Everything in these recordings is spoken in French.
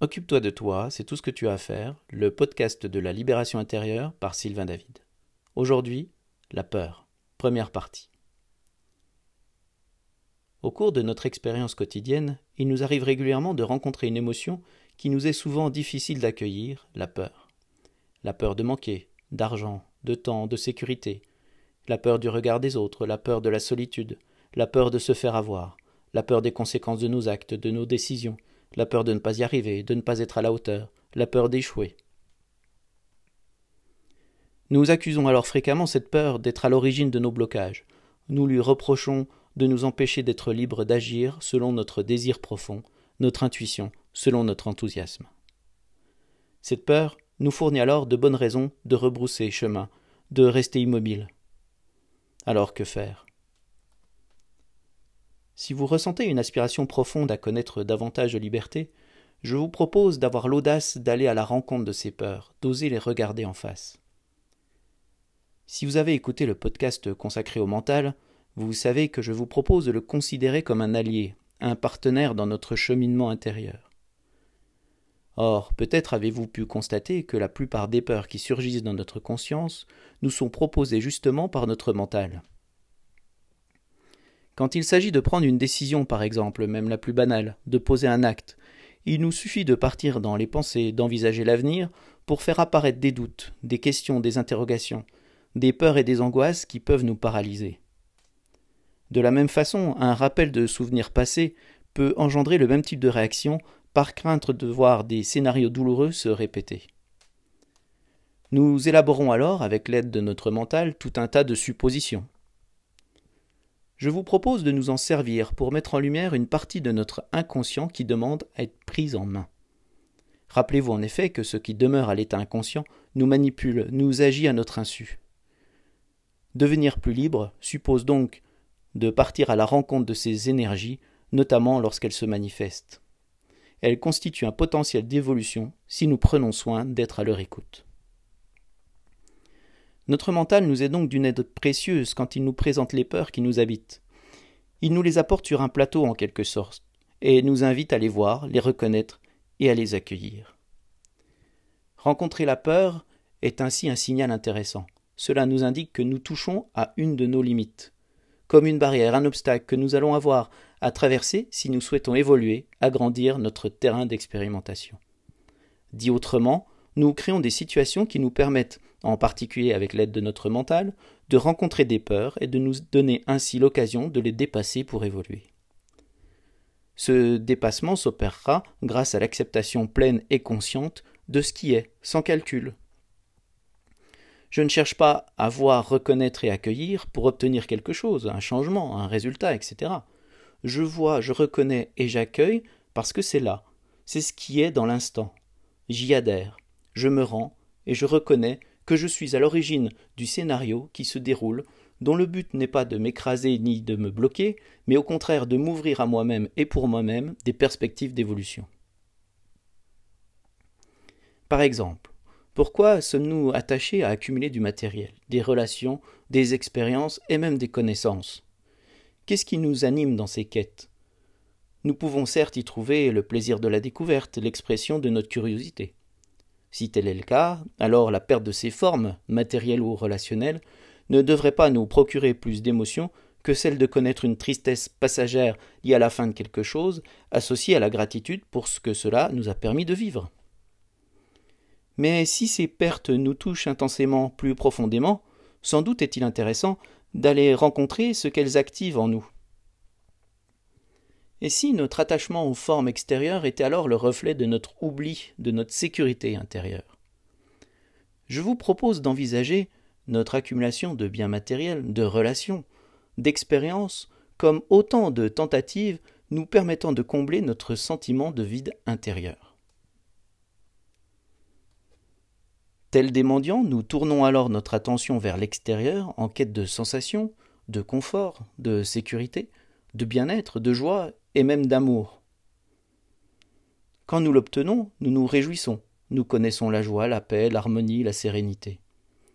Occupe-toi de toi, c'est tout ce que tu as à faire, le podcast de la libération intérieure par Sylvain David. Aujourd'hui, la peur. Première partie. Au cours de notre expérience quotidienne, il nous arrive régulièrement de rencontrer une émotion qui nous est souvent difficile d'accueillir, la peur. La peur de manquer, d'argent, de temps, de sécurité, la peur du regard des autres, la peur de la solitude, la peur de se faire avoir, la peur des conséquences de nos actes, de nos décisions, la peur de ne pas y arriver, de ne pas être à la hauteur, la peur d'échouer. Nous accusons alors fréquemment cette peur d'être à l'origine de nos blocages. Nous lui reprochons de nous empêcher d'être libres d'agir selon notre désir profond, notre intuition, selon notre enthousiasme. Cette peur nous fournit alors de bonnes raisons de rebrousser chemin, de rester immobile. Alors que faire? Si vous ressentez une aspiration profonde à connaître davantage de liberté, je vous propose d'avoir l'audace d'aller à la rencontre de ces peurs, d'oser les regarder en face. Si vous avez écouté le podcast consacré au mental, vous savez que je vous propose de le considérer comme un allié, un partenaire dans notre cheminement intérieur. Or, peut-être avez-vous pu constater que la plupart des peurs qui surgissent dans notre conscience nous sont proposées justement par notre mental. Quand il s'agit de prendre une décision, par exemple, même la plus banale, de poser un acte, il nous suffit de partir dans les pensées, d'envisager l'avenir, pour faire apparaître des doutes, des questions, des interrogations, des peurs et des angoisses qui peuvent nous paralyser. De la même façon, un rappel de souvenirs passés peut engendrer le même type de réaction par crainte de voir des scénarios douloureux se répéter. Nous élaborons alors, avec l'aide de notre mental, tout un tas de suppositions, je vous propose de nous en servir pour mettre en lumière une partie de notre inconscient qui demande à être prise en main. Rappelez-vous en effet que ce qui demeure à l'état inconscient nous manipule, nous agit à notre insu. Devenir plus libre suppose donc de partir à la rencontre de ces énergies, notamment lorsqu'elles se manifestent. Elles constituent un potentiel d'évolution si nous prenons soin d'être à leur écoute. Notre mental nous est donc d'une aide précieuse quand il nous présente les peurs qui nous habitent. Il nous les apporte sur un plateau en quelque sorte, et nous invite à les voir, les reconnaître et à les accueillir. Rencontrer la peur est ainsi un signal intéressant. Cela nous indique que nous touchons à une de nos limites, comme une barrière, un obstacle que nous allons avoir à traverser si nous souhaitons évoluer, agrandir notre terrain d'expérimentation. Dit autrement, nous créons des situations qui nous permettent, en particulier avec l'aide de notre mental, de rencontrer des peurs et de nous donner ainsi l'occasion de les dépasser pour évoluer. Ce dépassement s'opérera grâce à l'acceptation pleine et consciente de ce qui est, sans calcul. Je ne cherche pas à voir, reconnaître et accueillir pour obtenir quelque chose, un changement, un résultat, etc. Je vois, je reconnais et j'accueille parce que c'est là, c'est ce qui est dans l'instant. J'y adhère, je me rends et je reconnais que je suis à l'origine du scénario qui se déroule, dont le but n'est pas de m'écraser ni de me bloquer, mais au contraire de m'ouvrir à moi-même et pour moi-même des perspectives d'évolution. Par exemple, pourquoi sommes-nous attachés à accumuler du matériel, des relations, des expériences et même des connaissances? Qu'est-ce qui nous anime dans ces quêtes? Nous pouvons certes y trouver le plaisir de la découverte, l'expression de notre curiosité. Si tel est le cas, alors la perte de ces formes, matérielles ou relationnelles, ne devrait pas nous procurer plus d'émotion que celle de connaître une tristesse passagère liée à la fin de quelque chose, associée à la gratitude pour ce que cela nous a permis de vivre. Mais si ces pertes nous touchent intensément plus profondément, sans doute est-il intéressant d'aller rencontrer ce qu'elles activent en nous. Et si notre attachement aux formes extérieures était alors le reflet de notre oubli de notre sécurité intérieure? Je vous propose d'envisager notre accumulation de biens matériels, de relations, d'expériences, comme autant de tentatives nous permettant de combler notre sentiment de vide intérieur. Tels des mendiants, nous tournons alors notre attention vers l'extérieur en quête de sensations, de confort, de sécurité, de bien-être, de joie et même d'amour. Quand nous l'obtenons, nous nous réjouissons, nous connaissons la joie, la paix, l'harmonie, la sérénité.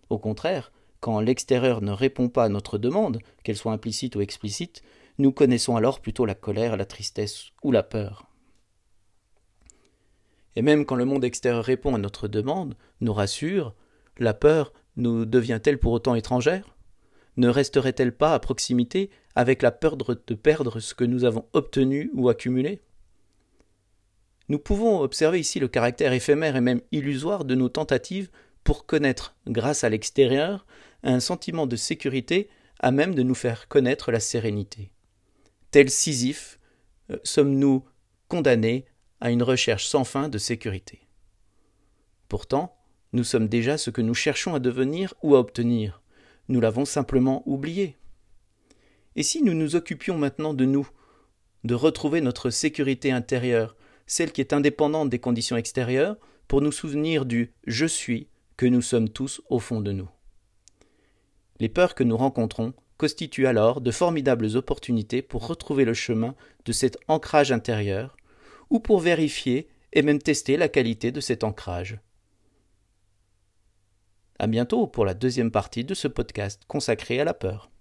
Au contraire, quand l'extérieur ne répond pas à notre demande, qu'elle soit implicite ou explicite, nous connaissons alors plutôt la colère, la tristesse ou la peur. Et même quand le monde extérieur répond à notre demande, nous rassure, la peur nous devient-elle pour autant étrangère? Ne resterait-elle pas à proximité avec la peur de perdre ce que nous avons obtenu ou accumulé? Nous pouvons observer ici le caractère éphémère et même illusoire de nos tentatives pour connaître, grâce à l'extérieur, un sentiment de sécurité à même de nous faire connaître la sérénité. Tel Sisyphe, euh, sommes-nous condamnés à une recherche sans fin de sécurité? Pourtant, nous sommes déjà ce que nous cherchons à devenir ou à obtenir. Nous l'avons simplement oublié. Et si nous nous occupions maintenant de nous, de retrouver notre sécurité intérieure, celle qui est indépendante des conditions extérieures, pour nous souvenir du je suis que nous sommes tous au fond de nous. Les peurs que nous rencontrons constituent alors de formidables opportunités pour retrouver le chemin de cet ancrage intérieur, ou pour vérifier et même tester la qualité de cet ancrage. À bientôt pour la deuxième partie de ce podcast consacré à la peur.